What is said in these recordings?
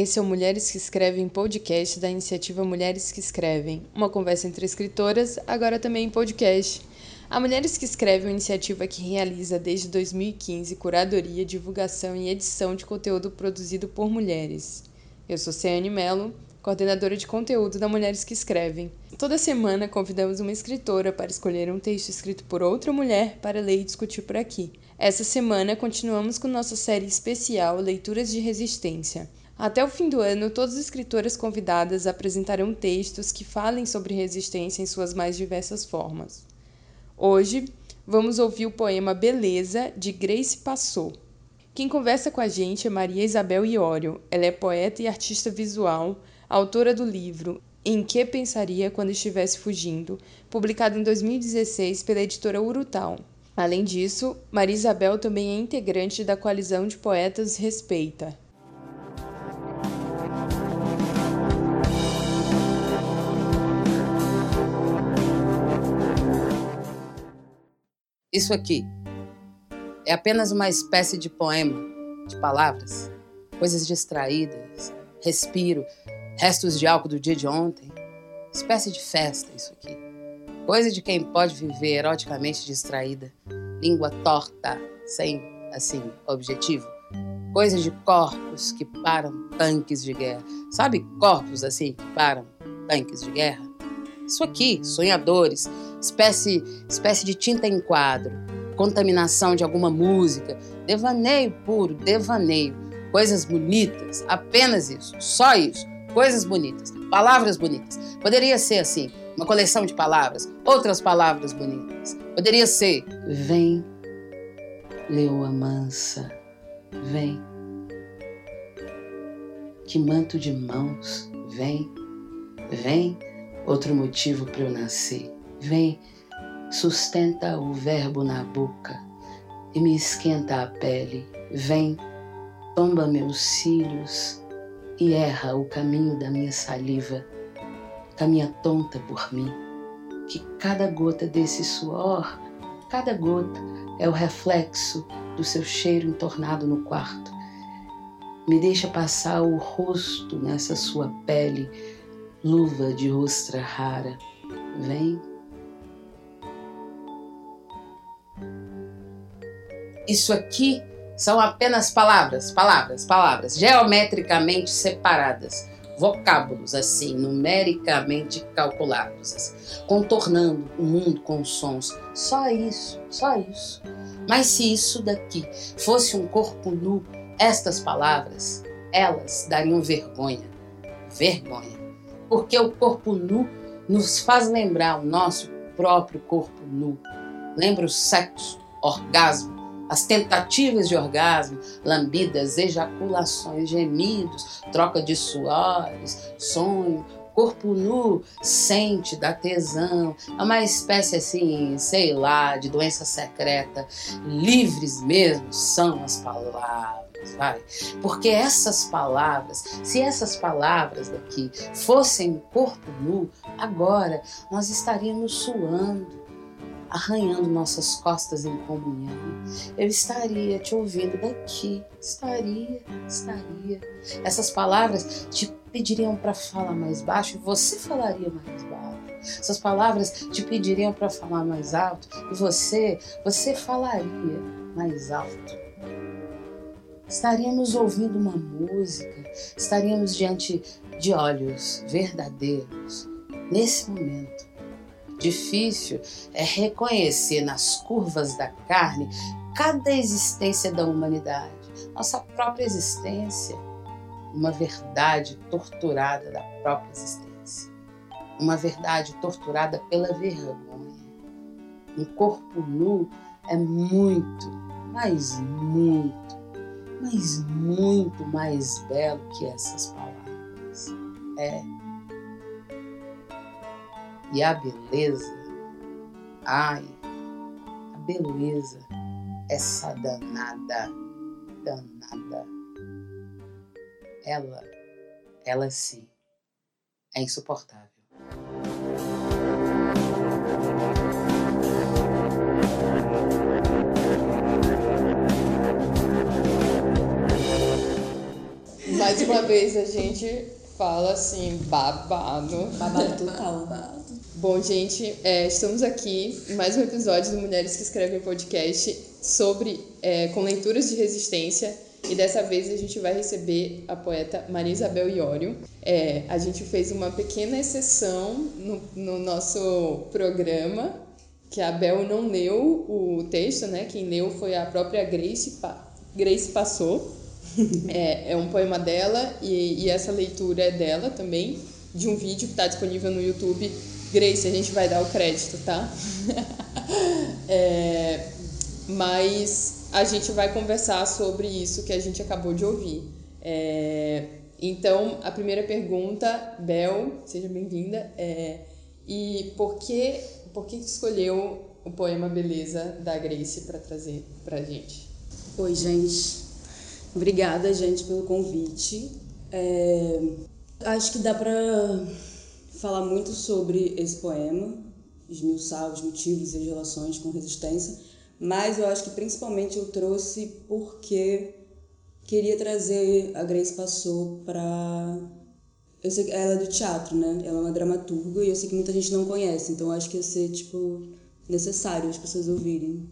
Esse é o Mulheres que Escrevem podcast da iniciativa Mulheres que Escrevem, uma conversa entre escritoras, agora também em podcast. A Mulheres que Escrevem é uma iniciativa que realiza desde 2015 curadoria, divulgação e edição de conteúdo produzido por mulheres. Eu sou Ciane Mello, coordenadora de conteúdo da Mulheres que Escrevem. Toda semana convidamos uma escritora para escolher um texto escrito por outra mulher para ler e discutir por aqui. Essa semana continuamos com nossa série especial Leituras de Resistência. Até o fim do ano, todas as escritoras convidadas apresentarão textos que falem sobre resistência em suas mais diversas formas. Hoje, vamos ouvir o poema Beleza, de Grace Passou. Quem conversa com a gente é Maria Isabel Iório. Ela é poeta e artista visual, autora do livro Em Que Pensaria Quando Estivesse Fugindo, publicado em 2016 pela editora Urutau. Além disso, Maria Isabel também é integrante da coalizão de poetas Respeita. Isso aqui é apenas uma espécie de poema, de palavras, coisas distraídas, respiro, restos de álcool do dia de ontem. Espécie de festa, isso aqui. Coisa de quem pode viver eroticamente distraída, língua torta, sem, assim, objetivo. Coisa de corpos que param tanques de guerra. Sabe corpos assim que param tanques de guerra? Isso aqui, sonhadores, espécie, espécie de tinta em quadro, contaminação de alguma música, devaneio puro, devaneio, coisas bonitas, apenas isso, só isso, coisas bonitas, palavras bonitas. Poderia ser assim, uma coleção de palavras, outras palavras bonitas. Poderia ser vem, leoa mansa, vem. Que manto de mãos, vem, vem, outro motivo para eu nascer. Vem, sustenta o verbo na boca e me esquenta a pele. Vem, tomba meus cílios e erra o caminho da minha saliva. Caminha tonta por mim, que cada gota desse suor, cada gota é o reflexo do seu cheiro entornado no quarto. Me deixa passar o rosto nessa sua pele, luva de ostra rara. Vem, Isso aqui são apenas palavras, palavras, palavras, geometricamente separadas, vocábulos assim, numericamente calculados, assim, contornando o mundo com sons. Só isso, só isso. Mas se isso daqui fosse um corpo nu, estas palavras, elas dariam vergonha. Vergonha. Porque o corpo nu nos faz lembrar o nosso próprio corpo nu. Lembra o sexo, orgasmo, as tentativas de orgasmo, lambidas, ejaculações, gemidos, troca de suores, sonho, corpo nu, sente, dá tesão, é uma espécie assim, sei lá, de doença secreta. Livres mesmo são as palavras. Vai. Porque essas palavras, se essas palavras daqui fossem corpo nu, agora nós estaríamos suando, arranhando nossas costas em comunhão. Eu estaria te ouvindo daqui, estaria, estaria. Essas palavras te pediriam para falar mais baixo e você falaria mais baixo. Essas palavras te pediriam para falar mais alto e você, você falaria mais alto. Estaríamos ouvindo uma música, estaríamos diante de olhos verdadeiros nesse momento Difícil é reconhecer nas curvas da carne cada existência da humanidade, nossa própria existência, uma verdade torturada da própria existência, uma verdade torturada pela vergonha. Um corpo nu é muito, mas muito, mas muito mais belo que essas palavras. É e a beleza, ai, a beleza, essa danada, danada, ela, ela sim, é insuportável. Mais uma vez a gente fala assim, babado. Babado total. Bom, gente, é, estamos aqui em mais um episódio do Mulheres que Escrevem Podcast sobre é, com leituras de resistência. E dessa vez a gente vai receber a poeta Maria Isabel Iório. É, a gente fez uma pequena exceção no, no nosso programa, que a Bel não leu o texto, né? Quem leu foi a própria Grace, Grace Passou. É, é um poema dela e, e essa leitura é dela também, de um vídeo que está disponível no YouTube. Grace, a gente vai dar o crédito, tá? é, mas a gente vai conversar sobre isso que a gente acabou de ouvir. É, então, a primeira pergunta, Bel, seja bem-vinda. É, e por que, por que escolheu o poema Beleza da Grace para trazer para gente? Oi, gente. Obrigada, gente, pelo convite. É, acho que dá para falar muito sobre esse poema, esmiuçar os motivos e as relações com resistência mas eu acho que principalmente eu trouxe porque queria trazer a Grace Passou para eu sei que ela é do teatro, né? Ela é uma dramaturga e eu sei que muita gente não conhece, então acho que ia ser tipo necessário as pessoas ouvirem.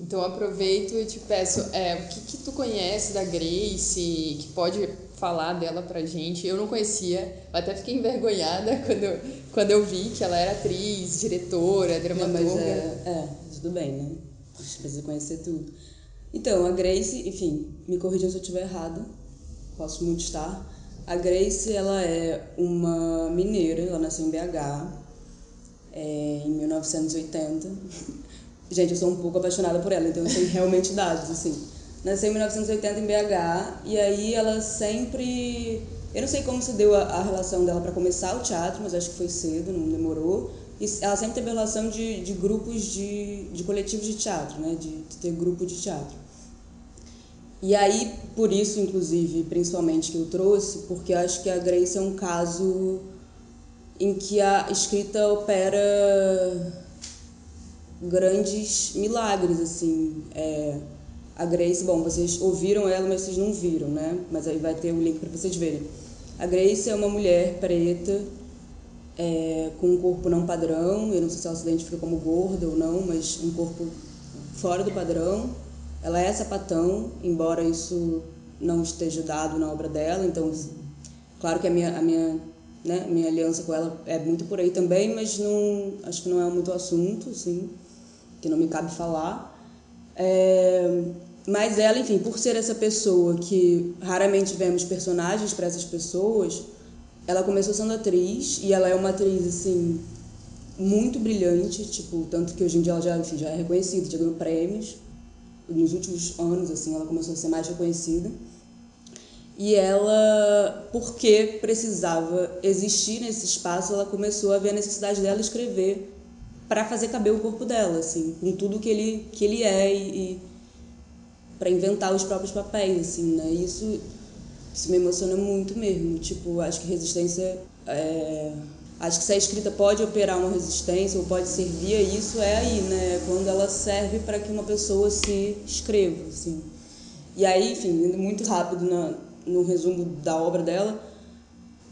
Então aproveito e te peço, é, o que, que tu conhece da Grace, que pode falar dela pra gente? Eu não conhecia, eu até fiquei envergonhada quando eu, quando eu vi que ela era atriz, diretora, dramaturga. Não, mas é, é, tudo bem, né? Precisa conhecer tudo. Então, a Grace, enfim, me corrijam se eu estiver errada, posso muito estar. A Grace, ela é uma mineira, ela nasceu em BH é, em 1980. Gente, eu sou um pouco apaixonada por ela, então eu sei realmente dados, assim. Nasceu em 1980 em BH e aí ela sempre... Eu não sei como se deu a, a relação dela para começar o teatro, mas acho que foi cedo, não demorou ela sempre teve relação de, de grupos de, de coletivos de teatro, né? De, de, ter grupo de teatro. E aí, por isso, inclusive, principalmente que eu trouxe, porque eu acho que a Grace é um caso em que a escrita opera grandes milagres, assim. É, a Grace, bom, vocês ouviram ela, mas vocês não viram, né? Mas aí vai ter o um link para vocês verem. A Grace é uma mulher preta é, com um corpo não padrão, eu não sei se ela se identifica como gorda ou não, mas um corpo fora do padrão. Ela é sapatão, embora isso não esteja dado na obra dela, então, claro que a minha, a minha, né, minha aliança com ela é muito por aí também, mas não, acho que não é muito assunto, assim, que não me cabe falar. É, mas ela, enfim, por ser essa pessoa que raramente vemos personagens para essas pessoas, ela começou sendo atriz e ela é uma atriz, assim, muito brilhante, tipo, tanto que hoje em dia ela já, enfim, já é reconhecida, já ganhou prêmios. Nos últimos anos, assim, ela começou a ser mais reconhecida. E ela, porque precisava existir nesse espaço, ela começou a ver a necessidade dela escrever para fazer caber o corpo dela, assim, com tudo que ele, que ele é e, e para inventar os próprios papéis, assim, né? Isso isso me emociona muito mesmo. Tipo, acho que resistência. É... Acho que se a escrita pode operar uma resistência ou pode servir a isso, é aí, né? Quando ela serve para que uma pessoa se escreva, assim. E aí, enfim, muito rápido na, no resumo da obra dela,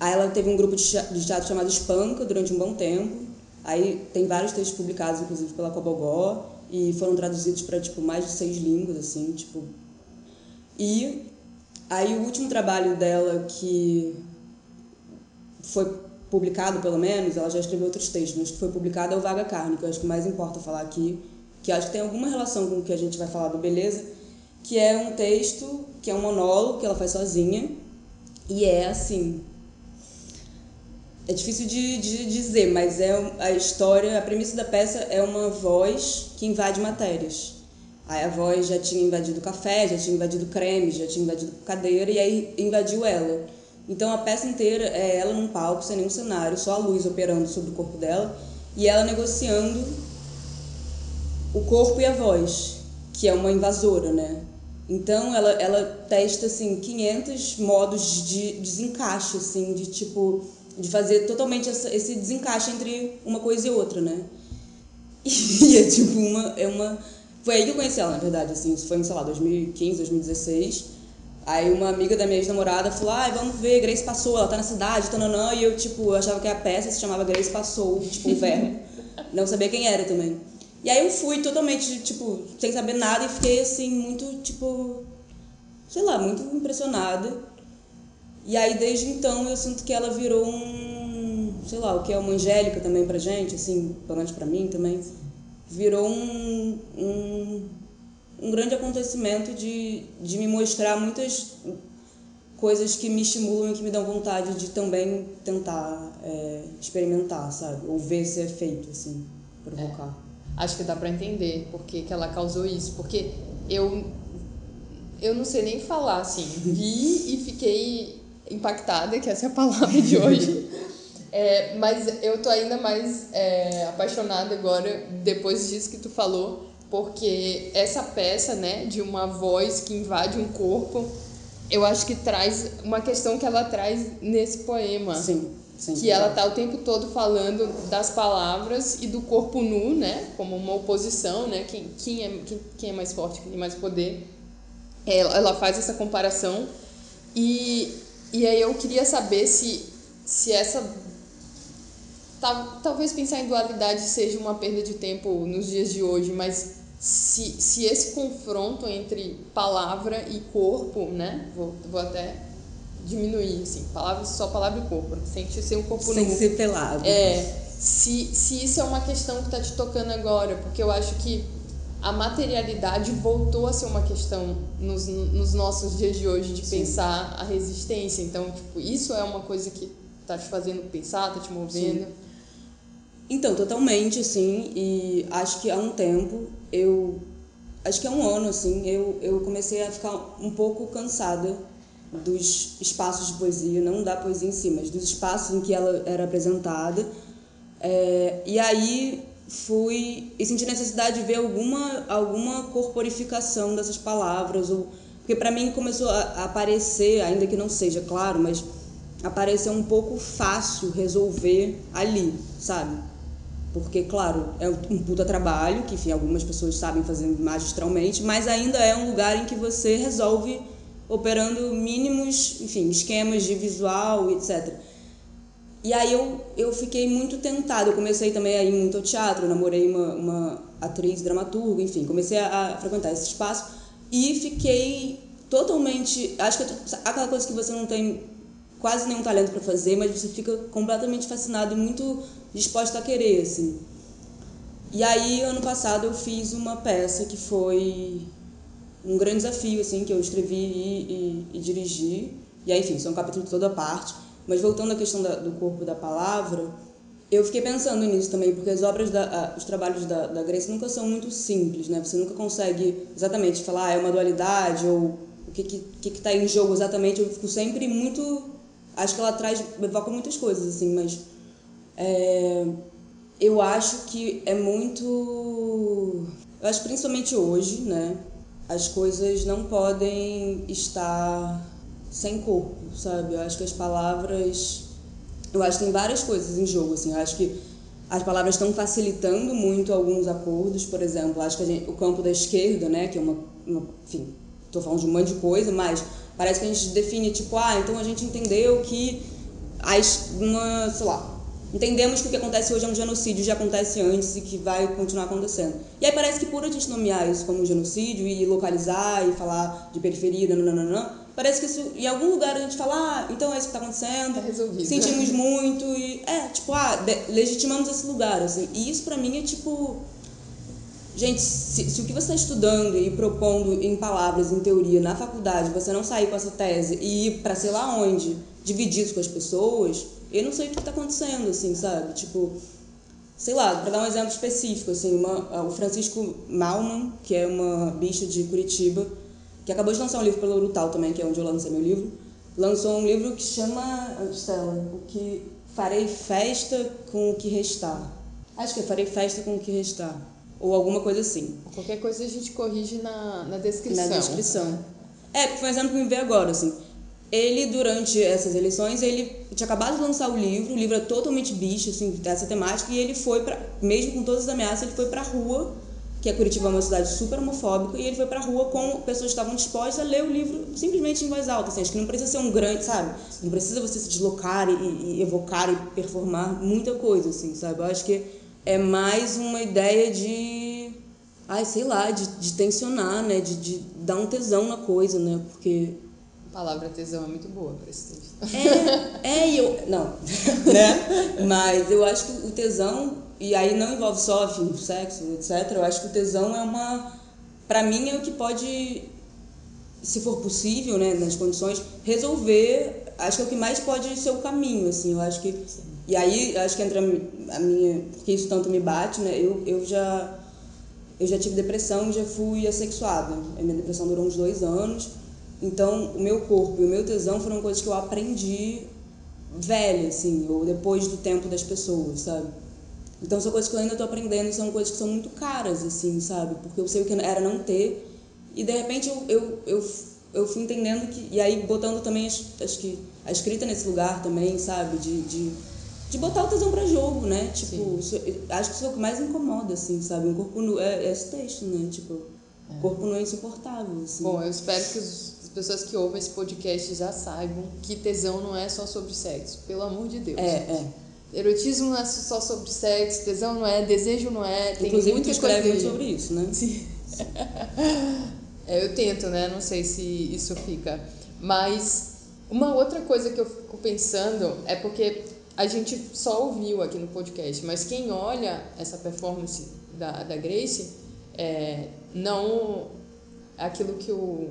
aí ela teve um grupo de teatro chamado Espanca durante um bom tempo. Aí tem vários textos publicados, inclusive pela Cobogó, e foram traduzidos para tipo mais de seis línguas, assim, tipo. E Aí o último trabalho dela que foi publicado, pelo menos, ela já escreveu outros textos, mas que foi publicado é o Vaga Carne, que eu acho que mais importa falar aqui, que acho que tem alguma relação com o que a gente vai falar do Beleza, que é um texto, que é um monólogo que ela faz sozinha, e é assim. É difícil de, de dizer, mas é a história, a premissa da peça é uma voz que invade matérias. Aí a voz já tinha invadido café, já tinha invadido creme, já tinha invadido cadeira e aí invadiu ela. Então a peça inteira é ela num palco, sem nenhum cenário, só a luz operando sobre o corpo dela e ela negociando o corpo e a voz, que é uma invasora, né? Então ela, ela testa assim 500 modos de desencaixe assim, de tipo de fazer totalmente essa, esse desencaixe entre uma coisa e outra, né? E é tipo uma é uma foi aí que eu conheci ela, na verdade, assim, isso foi sei lá, 2015, 2016. Aí uma amiga da minha ex-namorada falou, ai, vamos ver, Grace Passou, ela tá na cidade, tananã, e eu, tipo, eu achava que a peça se chamava Grace Passou, tipo, um verbo. Não sabia quem era também. E aí eu fui totalmente, tipo, sem saber nada e fiquei, assim, muito, tipo, sei lá, muito impressionada. E aí, desde então, eu sinto que ela virou um, sei lá, o que é uma angélica também pra gente, assim, pelo menos pra mim também, virou um, um um grande acontecimento de, de me mostrar muitas coisas que me estimulam e que me dão vontade de também tentar é, experimentar, sabe? Ou ver se é feito, assim, provocar. É, acho que dá para entender por que, que ela causou isso, porque eu eu não sei nem falar, assim, vi e fiquei impactada, que essa é a palavra de hoje. É, mas eu tô ainda mais é, apaixonada agora, depois disso que tu falou, porque essa peça, né, de uma voz que invade um corpo, eu acho que traz uma questão que ela traz nesse poema. Sim. Sim, que ela tá o tempo todo falando das palavras e do corpo nu, né, como uma oposição, né, quem, quem, é, quem, quem é mais forte, quem tem mais poder. Ela, ela faz essa comparação e, e aí eu queria saber se, se essa talvez pensar em dualidade seja uma perda de tempo nos dias de hoje, mas se, se esse confronto entre palavra e corpo, né? Vou, vou até diminuir, assim, palavra, só palavra e corpo, sem ser um corpo Sem nu. ser pelado. É, se, se isso é uma questão que está te tocando agora, porque eu acho que a materialidade voltou a ser uma questão nos, nos nossos dias de hoje, de Sim. pensar a resistência. Então, tipo, isso é uma coisa que está te fazendo pensar, está te movendo. Sim. Então, totalmente, assim, e acho que há um tempo eu. Acho que há um ano, assim, eu, eu comecei a ficar um pouco cansada dos espaços de poesia, não da poesia em si, mas dos espaços em que ela era apresentada. É, e aí fui e senti necessidade de ver alguma alguma corporificação dessas palavras ou porque para mim começou a aparecer ainda que não seja claro mas apareceu um pouco fácil resolver ali sabe porque, claro, é um puta trabalho, que, enfim, algumas pessoas sabem fazer magistralmente, mas ainda é um lugar em que você resolve operando mínimos, enfim, esquemas de visual, etc. E aí eu, eu fiquei muito tentada, eu comecei também a ir muito ao teatro, namorei uma, uma atriz, dramaturga, enfim, comecei a, a frequentar esse espaço e fiquei totalmente, acho que é aquela coisa que você não tem quase nenhum talento para fazer, mas você fica completamente fascinado e muito disposta a querer, assim. E aí, ano passado, eu fiz uma peça que foi um grande desafio, assim, que eu escrevi e, e, e dirigi. E aí, enfim, isso é um capítulo de toda parte. Mas voltando à questão da, do corpo da palavra, eu fiquei pensando nisso também, porque as obras, da, os trabalhos da, da Grace nunca são muito simples, né? Você nunca consegue exatamente falar, ah, é uma dualidade, ou o que está que, que tá em jogo exatamente. Eu fico sempre muito acho que ela traz, evoca muitas coisas, assim, mas é, eu acho que é muito. Eu acho principalmente hoje, né? As coisas não podem estar sem corpo, sabe? Eu acho que as palavras. Eu acho que tem várias coisas em jogo, assim. Eu acho que as palavras estão facilitando muito alguns acordos, por exemplo. Acho que gente, o campo da esquerda, né? Que é uma. uma enfim, estou falando de um monte de coisa, mas Parece que a gente define, tipo, ah, então a gente entendeu que as, uma, sei lá, entendemos que o que acontece hoje é um genocídio, já acontece antes e que vai continuar acontecendo. E aí parece que por a gente nomear isso como um genocídio e localizar e falar de periferia, nananana, parece que isso, em algum lugar a gente fala, ah, então é isso que está acontecendo, tá resolvido. sentimos muito e, é, tipo, ah, legitimamos esse lugar, assim. E isso para mim é, tipo, Gente, se, se, o que você está estudando e propondo em palavras, em teoria, na faculdade, você não sair com essa tese e ir para sei lá onde, dividir isso com as pessoas, eu não sei o que está acontecendo, assim, sabe? Tipo, sei lá, para dar um exemplo específico, assim, uma, o Francisco Malman, que é uma bicha de Curitiba, que acabou de lançar um livro pela Urutau também, que é onde eu lancei meu livro, lançou um livro que chama, Stella, o que farei festa com o que restar. Acho que é farei festa com o que restar ou alguma coisa assim. Qualquer coisa a gente corrige na, na descrição. Na descrição. É, porque foi um exemplo que me veio agora, assim. Ele, durante essas eleições, ele tinha acabado de lançar o livro, o livro é totalmente bicho, assim, dessa temática, e ele foi para mesmo com todas as ameaças, ele foi pra rua que a Curitiba é uma cidade super homofóbica, e ele foi pra rua com pessoas que estavam dispostas a ler o livro simplesmente em voz alta. Assim, acho que não precisa ser um grande, sabe? Não precisa você se deslocar e, e evocar e performar muita coisa, assim, sabe? Eu acho que é mais uma ideia de. Ai, sei lá, de, de tensionar, né? De, de dar um tesão na coisa, né? Porque a palavra tesão é muito boa para esse texto. É, é, eu. Não, né? Mas eu acho que o tesão, e aí não envolve só enfim, sexo, etc. Eu acho que o tesão é uma. Para mim, é o que pode, se for possível, né, nas condições, resolver. Acho que é o que mais pode ser o caminho, assim. Eu acho que. E aí, acho que entra a minha. Porque isso tanto me bate, né? Eu, eu já. Eu já tive depressão e já fui assexuada. A minha depressão durou uns dois anos. Então, o meu corpo e o meu tesão foram coisas que eu aprendi velha, assim, ou depois do tempo das pessoas, sabe? Então, são coisas que eu ainda estou aprendendo são coisas que são muito caras, assim, sabe? Porque eu sei o que era não ter e, de repente, eu, eu, eu, eu fui entendendo que... E aí, botando também, acho que, a escrita nesse lugar também, sabe? De, de, de botar o tesão para jogo, né? Tipo, isso, acho que isso é o que mais incomoda, assim, sabe? Um corpo nu... É, é esse texto, né? Tipo, é. corpo não é insuportável, assim. Bom, eu espero que os pessoas que ouvem esse podcast já saibam que tesão não é só sobre sexo, pelo amor de Deus. É, é. Erotismo não é só sobre sexo, tesão não é, desejo não é, tem Inclusive, muita tu escreve muito sobre isso, né? Sim. é, eu tento, né? Não sei se isso fica. Mas uma outra coisa que eu fico pensando é porque a gente só ouviu aqui no podcast, mas quem olha essa performance da, da Grace, é, não aquilo que o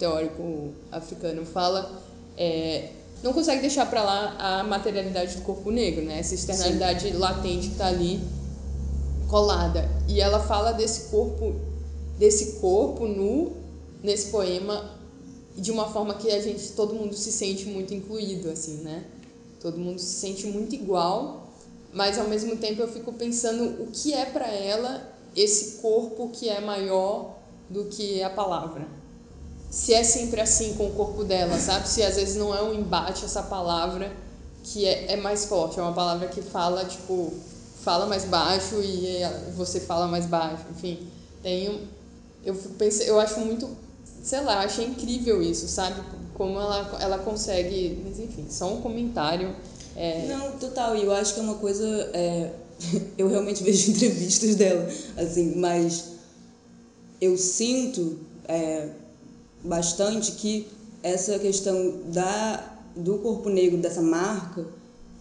teórico africano fala, é, não consegue deixar para lá a materialidade do corpo negro, né? Essa externalidade Sim. latente que está ali colada. E ela fala desse corpo, desse corpo nu nesse poema de uma forma que a gente, todo mundo se sente muito incluído, assim, né? Todo mundo se sente muito igual, mas ao mesmo tempo eu fico pensando o que é para ela esse corpo que é maior do que a palavra se é sempre assim com o corpo dela, sabe? Se às vezes não é um embate essa palavra que é, é mais forte, é uma palavra que fala, tipo, fala mais baixo e você fala mais baixo, enfim. Tem eu pensei, eu acho muito, sei lá, achei incrível isso, sabe? Como ela, ela consegue, mas enfim, só um comentário. É... Não, total, e eu acho que é uma coisa, é, eu realmente vejo entrevistas dela, assim, mas eu sinto, é, bastante que essa questão da, do corpo negro, dessa marca,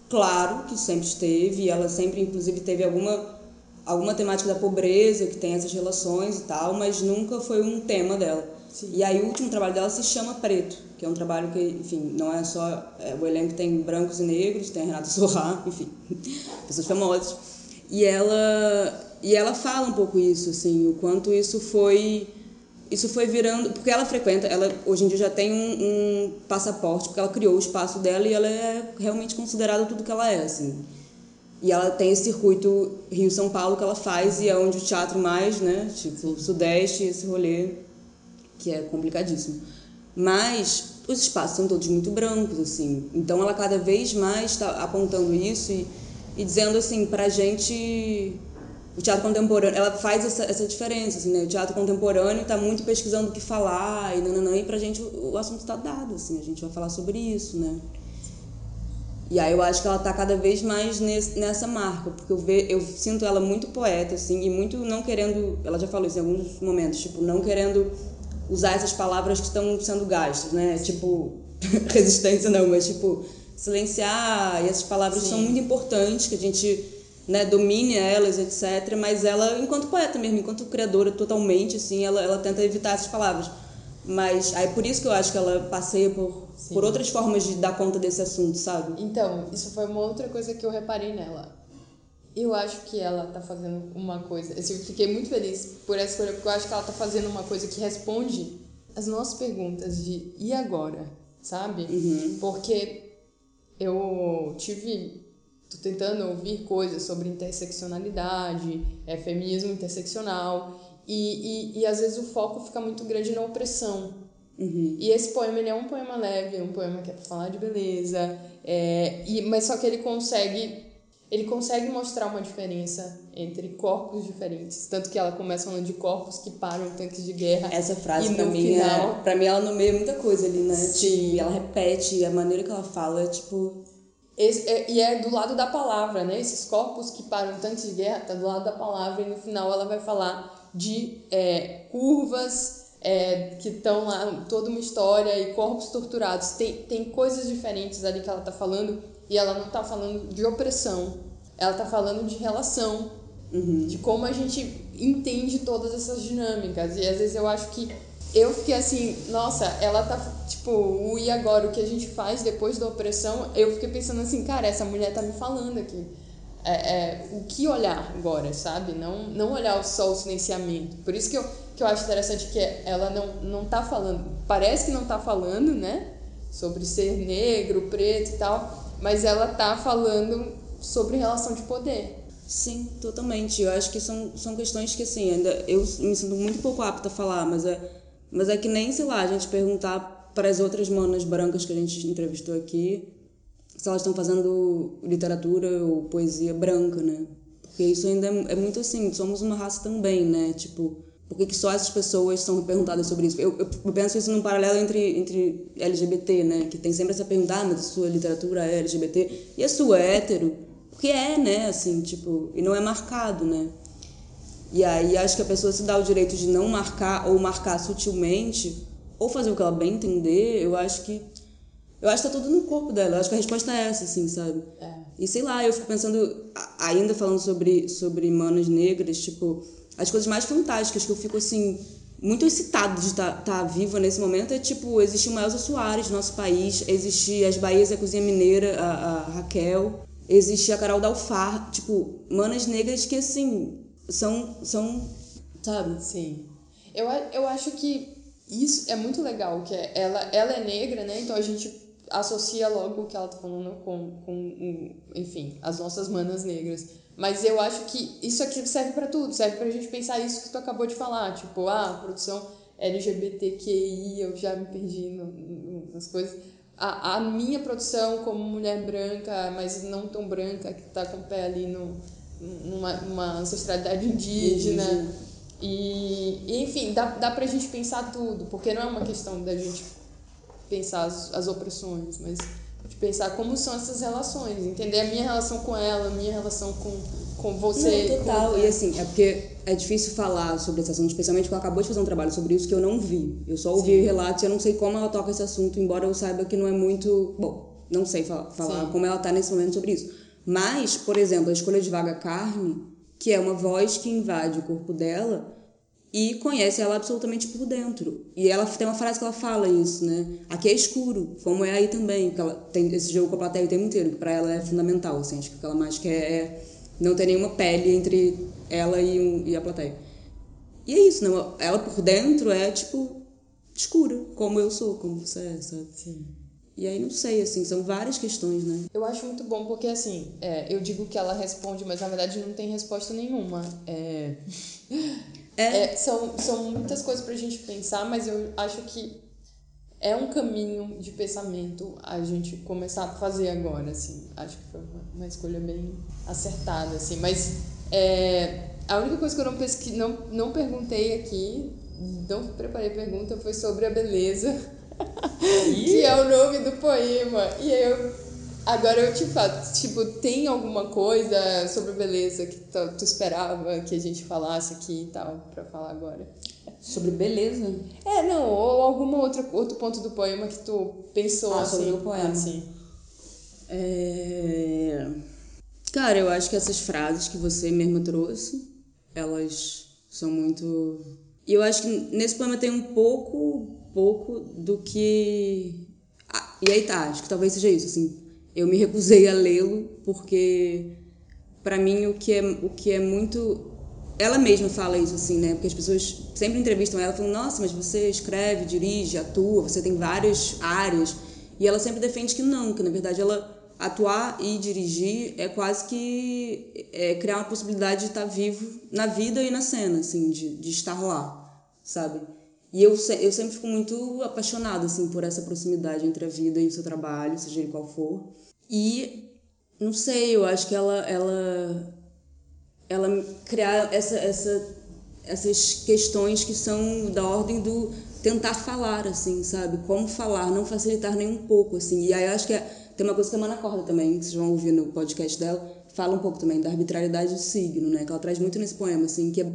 claro que sempre esteve, e ela sempre, inclusive, teve alguma, alguma temática da pobreza, que tem essas relações e tal, mas nunca foi um tema dela. Sim. E aí o último trabalho dela se chama Preto, que é um trabalho que, enfim, não é só... É, o elenco tem brancos e negros, tem a Renata Sorrá, enfim, pessoas famosas. E ela, e ela fala um pouco isso, assim, o quanto isso foi isso foi virando porque ela frequenta ela hoje em dia já tem um, um, passaporte porque ela criou o espaço dela e ela é realmente considerada tudo que ela é assim. E ela tem esse circuito Rio São Paulo que ela faz e é onde o teatro mais né tipo sudeste esse rolê que é complicadíssimo. Mas os espaços são todos muito brancos assim. Então ela cada vez mais está apontando isso e, e dizendo assim para gente o teatro contemporâneo, ela faz essa, essa diferença, assim, né? O teatro contemporâneo está muito pesquisando o que falar e nananã, e pra gente o, o assunto está dado, assim, a gente vai falar sobre isso, né? E aí eu acho que ela está cada vez mais nesse, nessa marca, porque eu, ve, eu sinto ela muito poeta, assim, e muito não querendo, ela já falou isso em alguns momentos, tipo, não querendo usar essas palavras que estão sendo gastas, né? Tipo, resistência não, mas tipo, silenciar, e essas palavras Sim. são muito importantes, que a gente né, domine elas, etc. Mas ela, enquanto poeta mesmo, enquanto criadora totalmente, assim, ela, ela tenta evitar essas palavras. Mas aí por isso que eu acho que ela passeia por, por outras formas de dar conta desse assunto, sabe? Então, isso foi uma outra coisa que eu reparei nela. Eu acho que ela tá fazendo uma coisa. Assim, eu fiquei muito feliz por essa escolha, porque eu acho que ela tá fazendo uma coisa que responde as nossas perguntas de e agora, sabe? Uhum. Porque eu tive Tô tentando ouvir coisas sobre interseccionalidade, é, feminismo interseccional, e, e, e às vezes o foco fica muito grande na opressão. Uhum. E esse poema ele é um poema leve, é um poema que é para falar de beleza, é, e, mas só que ele consegue ele consegue mostrar uma diferença entre corpos diferentes. Tanto que ela começa falando de corpos que param tanques de guerra. Essa frase, pra no mim, final, é, pra mim, ela nomeia muita coisa ali, né? Sim. E ela repete, a maneira que ela fala é tipo. É- e é do lado da palavra, né? Esses corpos que param tanques de guerra tá do lado da palavra e no final ela vai falar de é, curvas é, que estão lá, toda uma história e corpos torturados. Tem, tem coisas diferentes ali que ela tá falando e ela não tá falando de opressão. Ela tá falando de relação, de como a gente entende todas essas dinâmicas. E às vezes eu acho que eu fiquei assim, nossa, ela tá, tipo, o e agora, o que a gente faz depois da opressão, eu fiquei pensando assim, cara, essa mulher tá me falando aqui. É, é, o que olhar agora, sabe? Não, não olhar só o silenciamento. Por isso que eu, que eu acho interessante que ela não, não tá falando, parece que não tá falando, né? Sobre ser negro, preto e tal, mas ela tá falando sobre relação de poder. Sim, totalmente. Eu acho que são, são questões que, assim, ainda eu me sinto muito pouco apta a falar, mas é, mas é que nem, sei lá, a gente perguntar para as outras manas brancas que a gente entrevistou aqui se elas estão fazendo literatura ou poesia branca, né? Porque isso ainda é, é muito assim, somos uma raça também, né? Tipo, por que, só essas pessoas são perguntadas sobre isso? Eu, eu, eu penso isso num paralelo entre, entre LGBT, né? Que tem sempre essa pergunta, ah, mas a sua literatura é LGBT e a sua é hétero? Porque é, né? Assim, tipo, e não é marcado, né? E aí acho que a pessoa se dá o direito de não marcar ou marcar sutilmente ou fazer o que ela bem entender, eu acho que eu acho que tá tudo no corpo dela. Eu acho que a resposta é essa, assim, sabe? É. E sei lá, eu fico pensando, ainda falando sobre, sobre manas negras, tipo, as coisas mais fantásticas que eu fico, assim, muito excitada de estar tá, viva nesse momento é, tipo, existe uma Elza Soares no nosso país, existe as Bahias e a Cozinha Mineira, a, a Raquel, existe a Carol Dalfar, tipo, manas negras que, assim, são, são sabe? Sim. Eu, eu acho que isso é muito legal, que é- ela, ela é negra, né? Então a gente associa logo o que ela tá falando com, com enfim, as nossas manas negras. Mas eu acho que isso aqui serve pra tudo, serve pra gente pensar isso que tu acabou de falar, tipo, ah, produção LGBTQI, eu já me perdi no- no- nas coisas. A, a minha produção como mulher branca, mas não tão branca, que tá com o pé ali no, numa, numa ancestralidade indígena. Indígena. E, e, enfim, dá, dá pra gente pensar tudo, porque não é uma questão da gente pensar as, as opressões, mas de pensar como são essas relações, entender a minha relação com ela, a minha relação com, com você. Não, total. com- E assim, é porque é difícil falar sobre esse assunto, especialmente porque ela acabou de fazer um trabalho sobre isso que eu não vi. Eu só ouvi relatos e eu não sei como ela toca esse assunto, embora eu saiba que não é muito. Bom, não sei fa- falar Sim. como ela tá nesse momento sobre isso. Mas, por exemplo, a escolha de vaga carne, que é uma voz que invade o corpo dela e conhece ela absolutamente por dentro. E ela tem uma frase que ela fala isso, né? Aqui é escuro, como é aí também. Porque ela tem esse jogo com a plateia o tempo inteiro, que pra ela é fundamental, assim. Acho que o que ela mais quer é não ter nenhuma pele entre ela e, um- e a plateia. E é isso, não? Ela por dentro é, tipo, escura, como eu sou, como você é, sabe? Sim. E aí, não sei, assim, são várias questões, né? Eu acho muito bom porque, assim, é, eu digo que ela responde, mas na verdade não tem resposta nenhuma. É, É. é, são, são muitas coisas pra gente pensar, mas eu acho que é um caminho de pensamento a gente começar a fazer agora, assim. Acho que foi uma, uma escolha bem acertada, assim. Mas é, a única coisa que eu não, pesqui, não, não perguntei aqui, não preparei pergunta, foi sobre a beleza, que é o nome do poema. E eu Agora eu te falo, tipo, tem alguma coisa sobre beleza que tu, tu esperava que a gente falasse aqui e tal, pra falar agora? Sobre beleza. É, não, ou algum outro, outro ponto do poema que tu pensou Ah, assim. sobre o poema. Assim. É... Cara, eu acho que essas frases que você mesma trouxe, elas são muito. E eu acho que nesse poema tem um pouco, pouco do que. Ah, e aí tá, acho que talvez seja isso, assim. Eu me recusei a lê-lo porque, pra mim, o que é, o que é muito. Ela mesma fala isso, assim, né? Porque as pessoas sempre entrevistam ela falando: Nossa, mas você escreve, dirige, atua, você tem várias áreas. E ela sempre defende que não, que na verdade ela atuar e dirigir é quase que é, criar uma possibilidade de estar vivo na vida e na cena, assim, de, de estar lá, sabe? E eu, eu sempre fico muito apaixonada, assim, por essa proximidade entre a vida e o seu trabalho, seja ele qual for. E Não sei, eu acho que ela ela ela criar essa, essa essas questões que são da ordem do tentar falar assim, sabe? Como falar, não facilitar nem um pouco assim. E aí eu acho que é, tem uma coisa que a Mana também, que vocês vão ouvir no podcast dela, fala um pouco também da arbitrariedade do signo, né? Que ela traz muito nesse poema assim, que é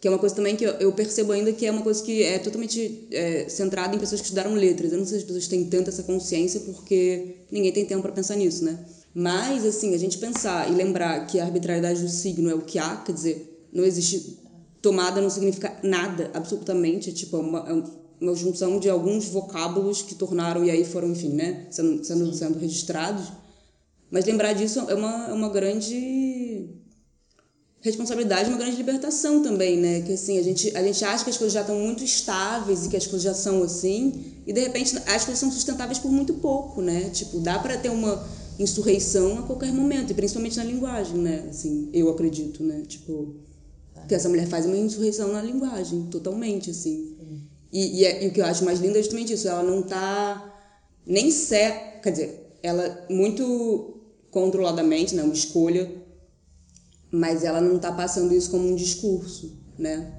que é uma coisa também que eu, percebo ainda que é uma coisa que é totalmente é, centrada em pessoas que estudaram letras. Eu não sei se as pessoas têm tanta essa consciência porque ninguém tem tempo para pensar nisso, né? Mas, assim, a gente pensar e lembrar que a arbitrariedade do signo é o que há, quer dizer, não existe tomada, não significa nada, absolutamente. Tipo, é uma, é uma junção de alguns vocábulos que tornaram, e aí foram, enfim, né, sendo, sendo, sendo registrados. Mas lembrar disso é uma, é uma grande responsabilidade, uma grande libertação também, né? Que assim, a gente, a gente acha que as coisas já estão muito estáveis e que as coisas já são assim, e de repente as coisas são sustentáveis por muito pouco, né? Tipo, dá para ter uma insurreição a qualquer momento, e principalmente na linguagem, né? Assim, eu acredito, né? Tipo, que essa mulher faz uma insurreição na linguagem, totalmente, assim. E, e, é, e, o que eu acho mais lindo é justamente isso, ela não tá nem certa, quer dizer, ela muito controladamente, né, uma escolha, mas ela não tá passando isso como um discurso, né?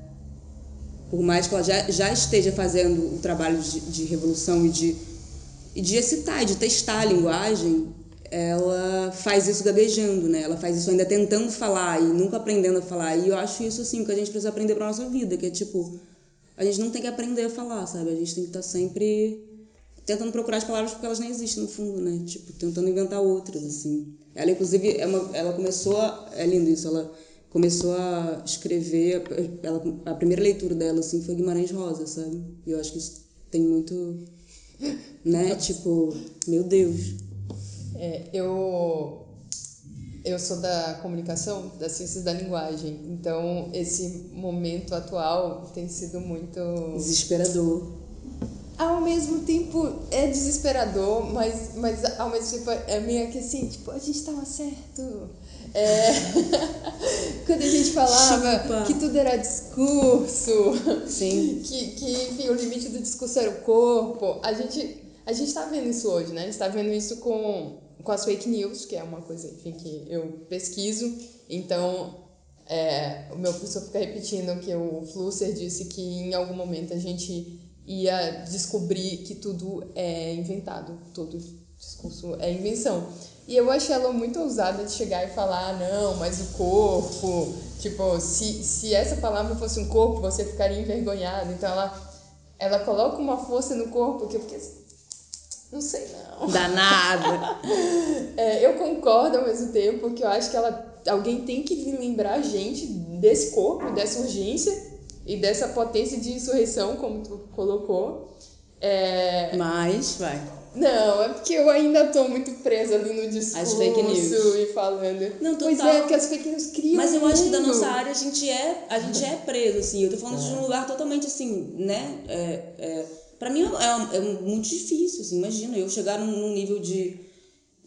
Por mais que ela já, já esteja fazendo o trabalho de, de revolução e de, e de excitar, de testar a linguagem, ela faz isso gaguejando, né? Ela faz isso ainda tentando falar e nunca aprendendo a falar. E eu acho isso assim que a gente precisa aprender para nossa vida, que é tipo, a gente não tem que aprender a falar, sabe? A gente tem que estar tá sempre tentando procurar as palavras porque elas nem existem no fundo, né? Tipo, tentando inventar outras assim. Ela inclusive é uma, ela começou a, é lindo isso, ela começou a escrever, ela, a primeira leitura dela assim foi Guimarães Rosa, sabe? E eu acho que isso tem muito né? Tipo, meu Deus. É, eu eu sou da comunicação, das ciências da linguagem, então esse momento atual tem sido muito desesperador. Ao mesmo tempo é desesperador, mas, mas ao mesmo tempo é meio que assim, tipo, a gente tava certo. É... Quando a gente falava Chupa. que tudo era discurso, Sim. que, que enfim, o limite do discurso era o corpo, a gente, a gente tá vendo isso hoje, né? A gente tá vendo isso com com as fake news, que é uma coisa, enfim, que eu pesquiso. Então, é, o meu professor fica repetindo que o Flusser disse que em algum momento a gente ia descobrir que tudo é inventado, todo discurso é invenção. E eu achei ela muito ousada de chegar e falar, ah, não, mas o corpo, tipo, se, se essa palavra fosse um corpo, você ficaria envergonhado. Então ela, ela coloca uma força no corpo que eu fiquei assim, não sei não. Danada. é, eu concordo ao mesmo tempo que eu acho que ela, alguém tem que lembrar a gente desse corpo, dessa urgência e dessa potência de insurreição, como tu colocou. É... Mas, vai. Não, é porque eu ainda tô muito presa ali no discurso as fake news. e falando. Não, total. Pois é, porque as fake news criam. Mas eu acho que da nossa área a gente é, a gente é preso, assim. Eu tô falando é. de um lugar totalmente assim, né? É, é para mim é, é, muito difícil, assim, imagina, eu chegar num, num nível de,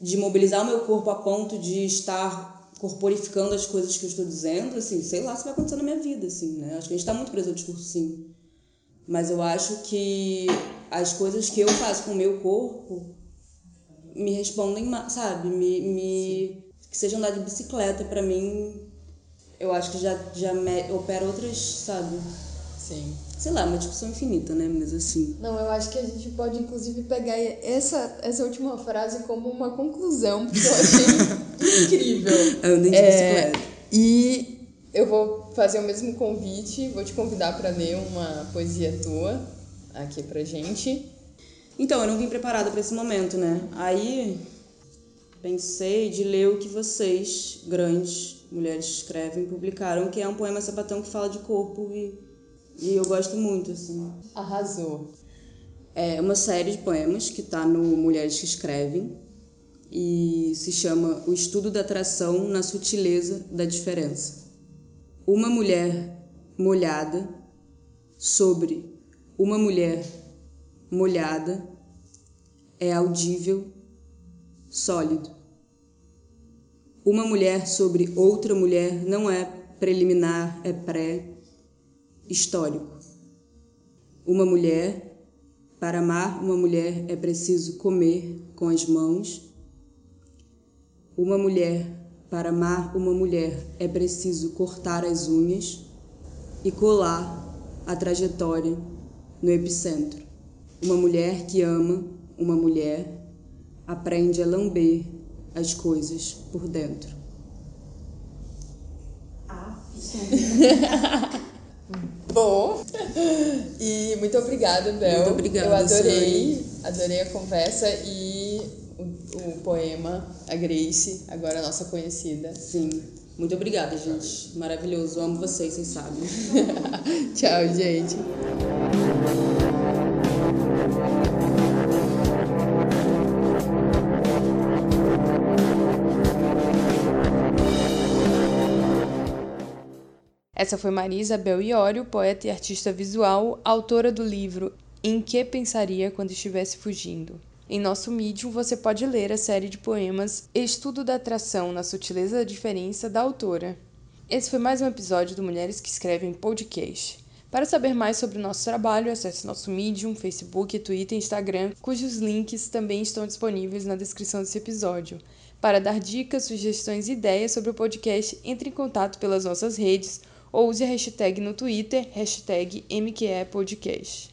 de mobilizar o meu corpo a ponto de estar corporificando as coisas que eu estou dizendo, assim, sei lá se vai acontecer na minha vida, assim, né? Acho que a gente está muito preso ao discurso, sim. Mas eu acho que as coisas que eu faço com o meu corpo me respondem, sabe? Me, me que seja andar de bicicleta para mim, eu acho que já já me, opera outras, sabe? Sim sei lá, uma discussão infinita, né? Mas assim. Não, eu acho que a gente pode inclusive pegar essa, essa última frase como uma conclusão, porque eu achei incrível. Eu nem é, E eu vou fazer o mesmo convite, vou te convidar para ler uma poesia tua aqui pra gente. Então, eu não vim preparada para esse momento, né? Aí pensei de ler o que vocês, grandes mulheres, escrevem, publicaram, que é um poema sapatão que fala de corpo e e eu gosto muito, assim. Arrasou. É uma série de poemas que está no Mulheres que Escrevem e se chama O Estudo da Atração na Sutileza da Diferença. Uma mulher molhada sobre uma mulher molhada é audível, sólido. Uma mulher sobre outra mulher não é preliminar, é pré, histórico. Uma mulher, para amar uma mulher é preciso comer com as mãos. Uma mulher, para amar uma mulher, é preciso cortar as unhas e colar a trajetória no epicentro. Uma mulher que ama uma mulher aprende a lamber as coisas por dentro. Bom, e muito obrigada, Bel. Muito obrigada, Eu adorei, adorei a conversa e o, o poema, a Grace, agora a nossa conhecida. Sim. Muito obrigada, gente. Maravilhoso. Amo vocês, vocês sabem. Tchau, gente. Essa foi Maria Isabel Iório, poeta e artista visual, autora do livro Em que pensaria quando estivesse fugindo. Em nosso Medium você pode ler a série de poemas Estudo da Atração na Sutileza da Diferença da autora. Esse foi mais um episódio do Mulheres que Escrevem Podcast. Para saber mais sobre o nosso trabalho, acesse nosso Medium, Facebook, Twitter e Instagram, cujos links também estão disponíveis na descrição desse episódio. Para dar dicas, sugestões e ideias sobre o podcast, entre em contato pelas nossas redes ou use a hashtag no Twitter, hashtag MQEPodcast.